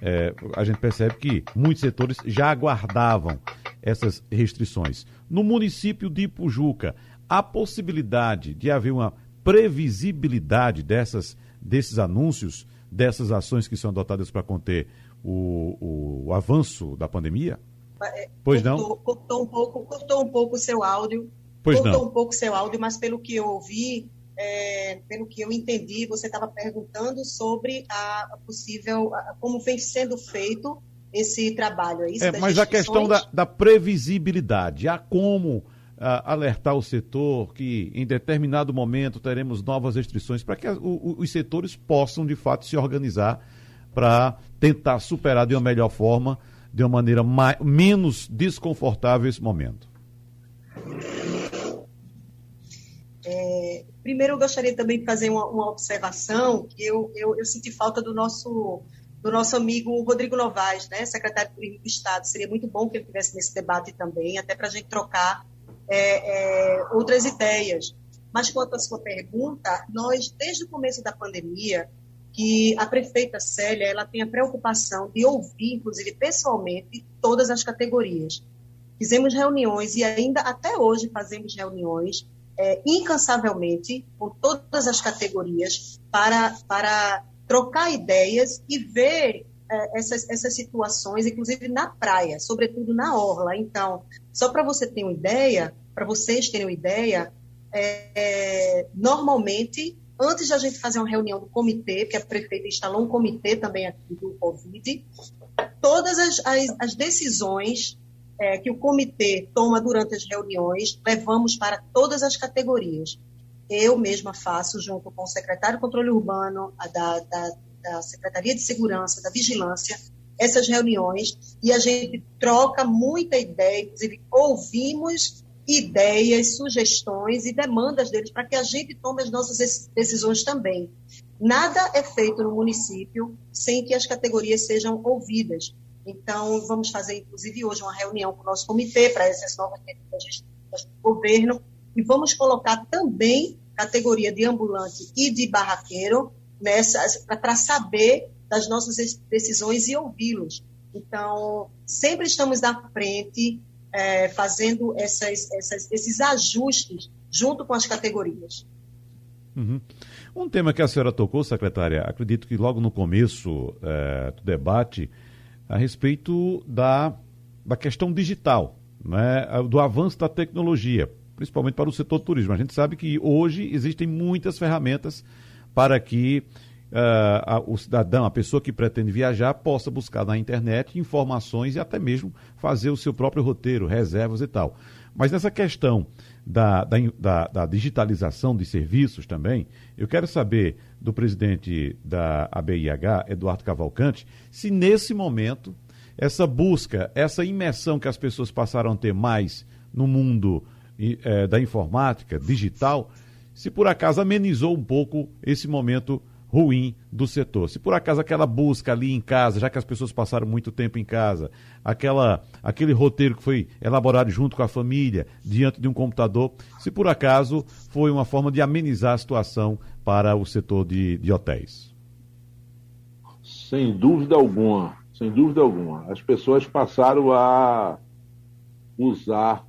é, a gente percebe que muitos setores já aguardavam essas restrições. No município de Ipujuca, há possibilidade de haver uma previsibilidade dessas, desses anúncios, dessas ações que são adotadas para conter o, o, o avanço da pandemia? É, pois cortou, não? Cortou um pouco, cortou um pouco o seu áudio. Pois cortou não. um pouco o seu áudio, mas pelo que eu ouvi, é, pelo que eu entendi, você estava perguntando sobre a, a possível, a, como vem sendo feito esse trabalho. É, isso É, mas a questão da, da previsibilidade, há como ah, alertar o setor que em determinado momento teremos novas restrições para que as- o- os setores possam de fato se organizar para tentar superar de uma melhor forma, de uma maneira mai- menos desconfortável esse momento. Primeiro, eu gostaria também de fazer uma, uma observação, que eu, eu, eu senti falta do nosso, do nosso amigo Rodrigo Novaes, né, secretário de do Estado. Seria muito bom que ele estivesse nesse debate também, até para a gente trocar é, é, outras ideias. Mas quanto à sua pergunta, nós, desde o começo da pandemia, que a prefeita Célia ela tem a preocupação de ouvir, inclusive pessoalmente, todas as categorias. Fizemos reuniões e ainda até hoje fazemos reuniões é, incansavelmente com todas as categorias para, para trocar ideias e ver é, essas, essas situações, inclusive na praia, sobretudo na orla. Então, só para você ter uma ideia, para vocês terem uma ideia, é, é, normalmente, antes de a gente fazer uma reunião do comitê, que a prefeita instalou um comitê também aqui do Covid, todas as, as, as decisões é, que o comitê toma durante as reuniões, levamos para todas as categorias. Eu mesma faço, junto com o secretário de Controle Urbano, da, da, da Secretaria de Segurança, da Vigilância, essas reuniões, e a gente troca muita ideia, inclusive ouvimos ideias, sugestões e demandas deles para que a gente tome as nossas decisões também. Nada é feito no município sem que as categorias sejam ouvidas. Então, vamos fazer, inclusive, hoje uma reunião com o nosso comitê para essas novas medidas do governo e vamos colocar também categoria de ambulante e de barraqueiro para saber das nossas decisões e ouvi-los. Então, sempre estamos na frente é, fazendo essas, essas, esses ajustes junto com as categorias. Uhum. Um tema que a senhora tocou, secretária, acredito que logo no começo é, do debate, a respeito da, da questão digital, né, do avanço da tecnologia, principalmente para o setor turismo. A gente sabe que hoje existem muitas ferramentas para que uh, a, o cidadão, a pessoa que pretende viajar, possa buscar na internet informações e até mesmo fazer o seu próprio roteiro, reservas e tal. Mas nessa questão da, da, da, da, digitalização de serviços também, eu quero saber do presidente da ABIH, Eduardo Cavalcante, se nesse momento essa busca, essa imersão que as pessoas passaram a ter mais no mundo é, da informática, digital, se por acaso amenizou um pouco esse momento ruim do setor. Se por acaso aquela busca ali em casa, já que as pessoas passaram muito tempo em casa, aquela, aquele roteiro que foi elaborado junto com a família, diante de um computador, se por acaso foi uma forma de amenizar a situação para o setor de, de hotéis. Sem dúvida alguma, sem dúvida alguma. As pessoas passaram a usar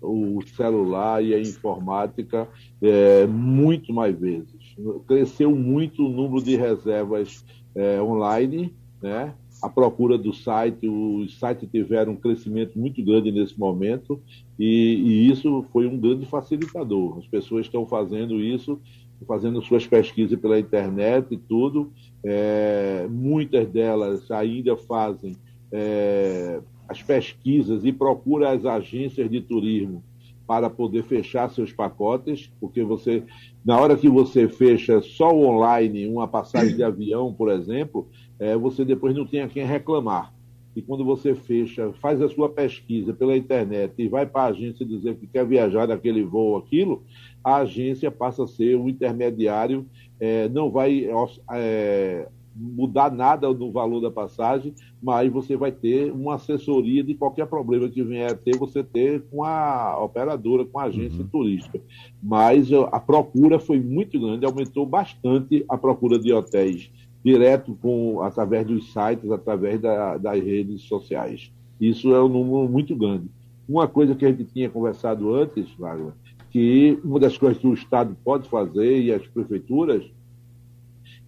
o celular e a informática é, muito mais vezes. Cresceu muito o número de reservas é, online, né? a procura do site, os sites tiveram um crescimento muito grande nesse momento e, e isso foi um grande facilitador. As pessoas estão fazendo isso, fazendo suas pesquisas pela internet e tudo. É, muitas delas ainda fazem é, as pesquisas e procura as agências de turismo para poder fechar seus pacotes, porque você, na hora que você fecha só o online, uma passagem de avião, por exemplo, é, você depois não tem a quem reclamar. E quando você fecha, faz a sua pesquisa pela internet e vai para a agência dizer que quer viajar naquele voo, aquilo, a agência passa a ser um intermediário, é, não vai é, mudar nada no valor da passagem, mas você vai ter uma assessoria de qualquer problema que venha a ter, você ter com a operadora, com a agência uhum. turística. Mas a procura foi muito grande, aumentou bastante a procura de hotéis direto com através dos sites, através da, das redes sociais. Isso é um número muito grande. Uma coisa que a gente tinha conversado antes, Wagner, que uma das coisas que o Estado pode fazer e as prefeituras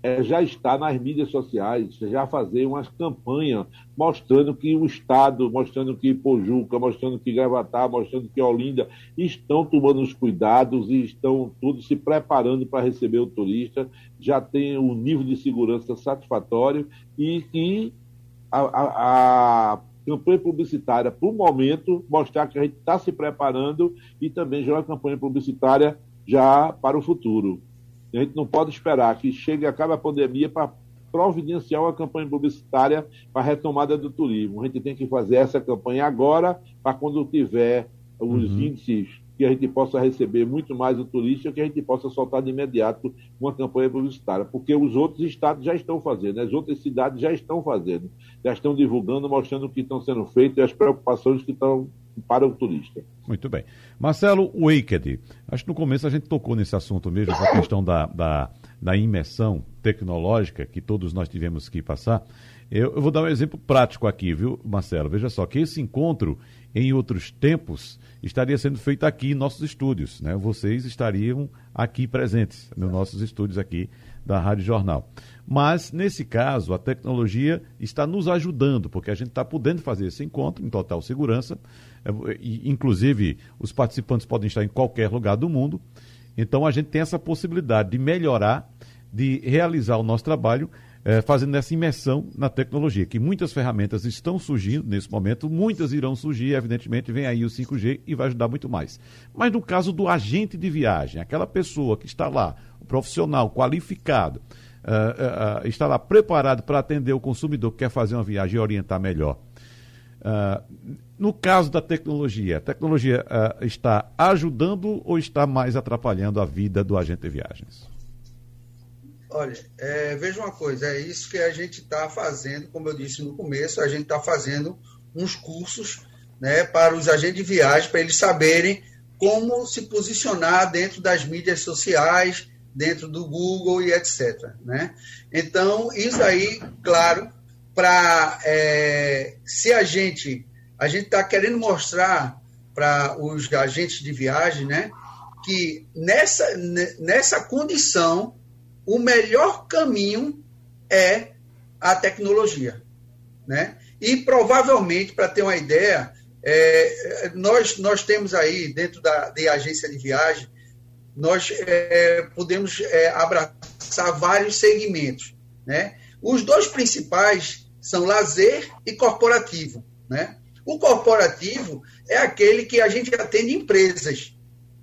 é já estar nas mídias sociais, já fazer umas campanhas mostrando que o Estado, mostrando que Pojuca, mostrando que Gravatar, mostrando que Olinda estão tomando os cuidados e estão todos se preparando para receber o turista, já tem um nível de segurança satisfatório e que a, a, a campanha publicitária, para o momento, mostrar que a gente está se preparando e também já uma campanha publicitária já para o futuro. A gente não pode esperar que chegue acabe a pandemia para providenciar uma campanha publicitária para a retomada do turismo. A gente tem que fazer essa campanha agora, para quando tiver os uhum. índices que a gente possa receber muito mais o turista, que a gente possa soltar de imediato uma campanha publicitária, porque os outros estados já estão fazendo, as outras cidades já estão fazendo, já estão divulgando, mostrando o que estão sendo feito e as preocupações que estão para o turista. Muito bem. Marcelo Waked, acho que no começo a gente tocou nesse assunto mesmo, essa questão da, da, da imersão tecnológica que todos nós tivemos que passar. Eu, eu, vou dar um exemplo prático aqui, viu, Marcelo? Veja só, que esse encontro, em outros tempos, estaria sendo feito aqui em nossos estúdios, né? Vocês estariam aqui presentes, nos nossos estúdios aqui da Rádio Jornal. Mas, nesse caso, a tecnologia está nos ajudando, porque a gente está podendo fazer esse encontro em total segurança. É, inclusive, os participantes podem estar em qualquer lugar do mundo. Então, a gente tem essa possibilidade de melhorar, de realizar o nosso trabalho é, fazendo essa imersão na tecnologia, que muitas ferramentas estão surgindo nesse momento, muitas irão surgir, evidentemente, vem aí o 5G e vai ajudar muito mais. Mas no caso do agente de viagem, aquela pessoa que está lá, profissional qualificado, uh, uh, preparado para atender o consumidor que quer fazer uma viagem e orientar melhor. Uh, no caso da tecnologia, a tecnologia está ajudando ou está mais atrapalhando a vida do agente de viagens? Olha, é, veja uma coisa, é isso que a gente está fazendo, como eu disse no começo, a gente está fazendo uns cursos né, para os agentes de viagem, para eles saberem como se posicionar dentro das mídias sociais, dentro do Google e etc. Né? Então, isso aí, claro, para é, se a gente a gente está querendo mostrar para os agentes de viagem, né, que nessa nessa condição o melhor caminho é a tecnologia. Né? E provavelmente, para ter uma ideia, é, nós, nós temos aí, dentro da de agência de viagem, nós é, podemos é, abraçar vários segmentos. Né? Os dois principais são lazer e corporativo. Né? O corporativo é aquele que a gente atende empresas.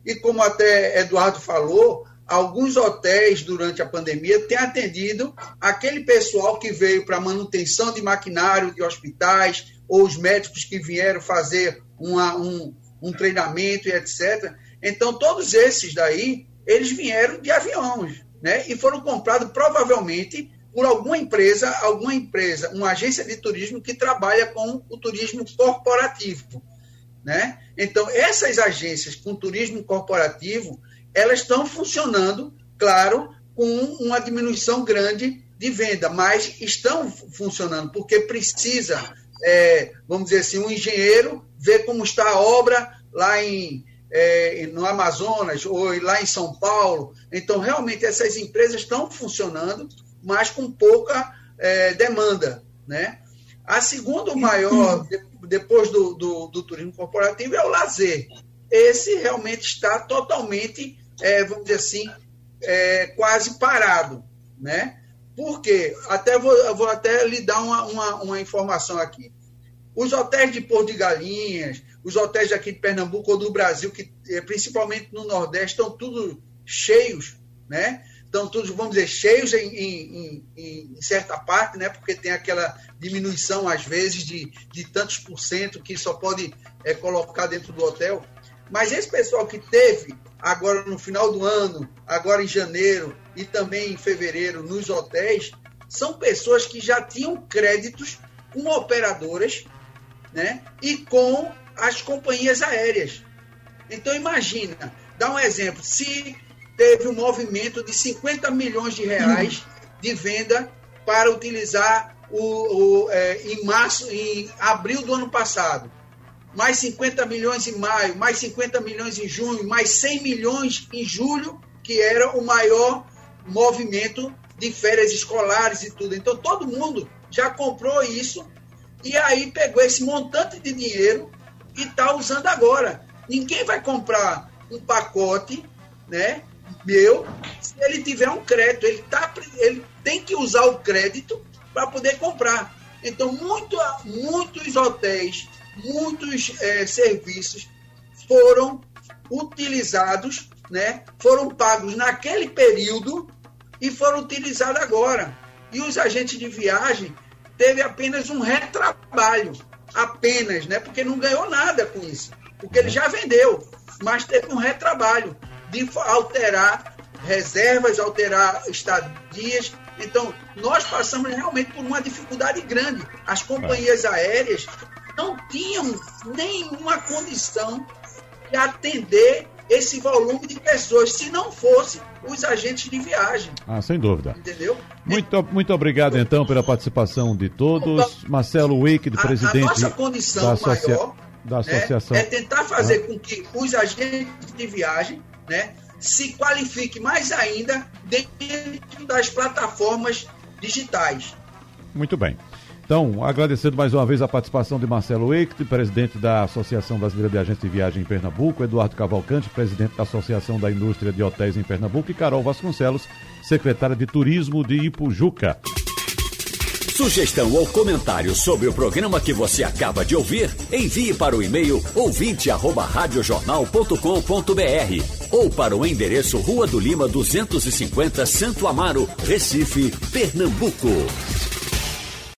E como até Eduardo falou, alguns hotéis, durante a pandemia, têm atendido aquele pessoal que veio para manutenção de maquinário de hospitais, ou os médicos que vieram fazer uma, um, um treinamento e etc. Então, todos esses daí, eles vieram de aviões, né? E foram comprados provavelmente por alguma empresa, alguma empresa, uma agência de turismo que trabalha com o turismo corporativo, né? Então, essas agências com turismo corporativo, elas estão funcionando, claro, com uma diminuição grande de venda, mas estão funcionando, porque precisa, é, vamos dizer assim, um engenheiro ver como está a obra lá em, é, no Amazonas ou lá em São Paulo. Então, realmente, essas empresas estão funcionando, mas com pouca é, demanda. Né? A segunda maior, depois do, do, do turismo corporativo, é o lazer. Esse realmente está totalmente é, vamos dizer assim, é, quase parado, né? Porque, até vou, vou até lhe dar uma, uma, uma, informação aqui. Os hotéis de Porto de Galinhas, os hotéis aqui de Pernambuco ou do Brasil, que é, principalmente no Nordeste, estão tudo cheios, né? Estão todos, vamos dizer, cheios em, em, em, em, certa parte, né? Porque tem aquela diminuição, às vezes, de, de tantos por cento que só pode é, colocar dentro do hotel. Mas esse pessoal que teve agora no final do ano, agora em janeiro e também em fevereiro nos hotéis, são pessoas que já tinham créditos com operadoras né, e com as companhias aéreas. Então imagina, dá um exemplo, se teve um movimento de 50 milhões de reais de venda para utilizar o, o é, em março, em abril do ano passado mais 50 milhões em maio, mais 50 milhões em junho, mais 100 milhões em julho, que era o maior movimento de férias escolares e tudo. Então todo mundo já comprou isso e aí pegou esse montante de dinheiro e está usando agora. Ninguém vai comprar um pacote, né? Meu, se ele tiver um crédito, ele, tá, ele tem que usar o crédito para poder comprar. Então, muito, muitos hotéis, muitos é, serviços foram utilizados, né? foram pagos naquele período e foram utilizados agora. E os agentes de viagem teve apenas um retrabalho, apenas, né? porque não ganhou nada com isso, porque ele já vendeu, mas teve um retrabalho de alterar reservas, alterar estadias. Então, nós passamos realmente por uma dificuldade grande. As companhias aéreas não tinham nenhuma condição de atender esse volume de pessoas, se não fosse os agentes de viagem. Ah, sem dúvida. Entendeu? Muito, muito obrigado, então, pela participação de todos. Marcelo Wick, presidente a, a nossa condição da, associa... maior, da né, associação. Né, é tentar fazer ah. com que os agentes de viagem né, se qualifiquem mais ainda dentro das plataformas digitais. Muito bem. Então, agradecendo mais uma vez a participação de Marcelo Eicht, presidente da Associação Brasileira de Agentes de Viagem em Pernambuco, Eduardo Cavalcante, presidente da Associação da Indústria de Hotéis em Pernambuco, e Carol Vasconcelos, secretária de Turismo de Ipujuca. Sugestão ou comentário sobre o programa que você acaba de ouvir, envie para o e-mail ouvinte@radiojornal.com.br ou para o endereço Rua do Lima 250, Santo Amaro, Recife, Pernambuco.